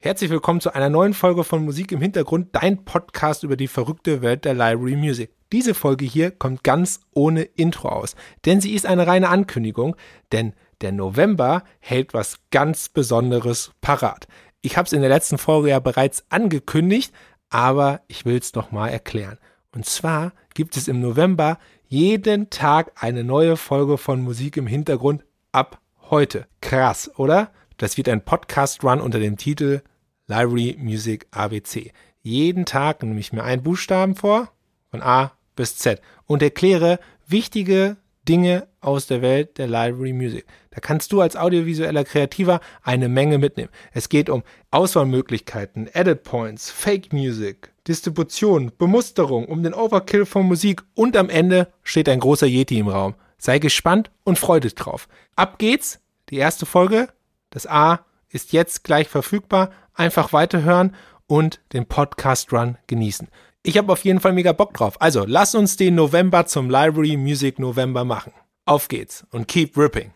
Herzlich willkommen zu einer neuen Folge von Musik im Hintergrund, dein Podcast über die verrückte Welt der Library Music. Diese Folge hier kommt ganz ohne Intro aus, denn sie ist eine reine Ankündigung, denn der November hält was ganz Besonderes parat. Ich habe es in der letzten Folge ja bereits angekündigt, aber ich will es nochmal erklären. Und zwar gibt es im November jeden Tag eine neue Folge von Musik im Hintergrund ab heute. Krass, oder? Das wird ein Podcast-Run unter dem Titel Library Music ABC. Jeden Tag nehme ich mir einen Buchstaben vor, von A bis Z, und erkläre wichtige Dinge aus der Welt der Library Music. Da kannst du als audiovisueller Kreativer eine Menge mitnehmen. Es geht um Auswahlmöglichkeiten, Edit Points, Fake Music, Distribution, Bemusterung, um den Overkill von Musik und am Ende steht ein großer Yeti im Raum. Sei gespannt und freu dich drauf. Ab geht's. Die erste Folge das A ist jetzt gleich verfügbar. Einfach weiterhören und den Podcast Run genießen. Ich habe auf jeden Fall mega Bock drauf. Also lass uns den November zum Library Music November machen. Auf geht's und keep ripping.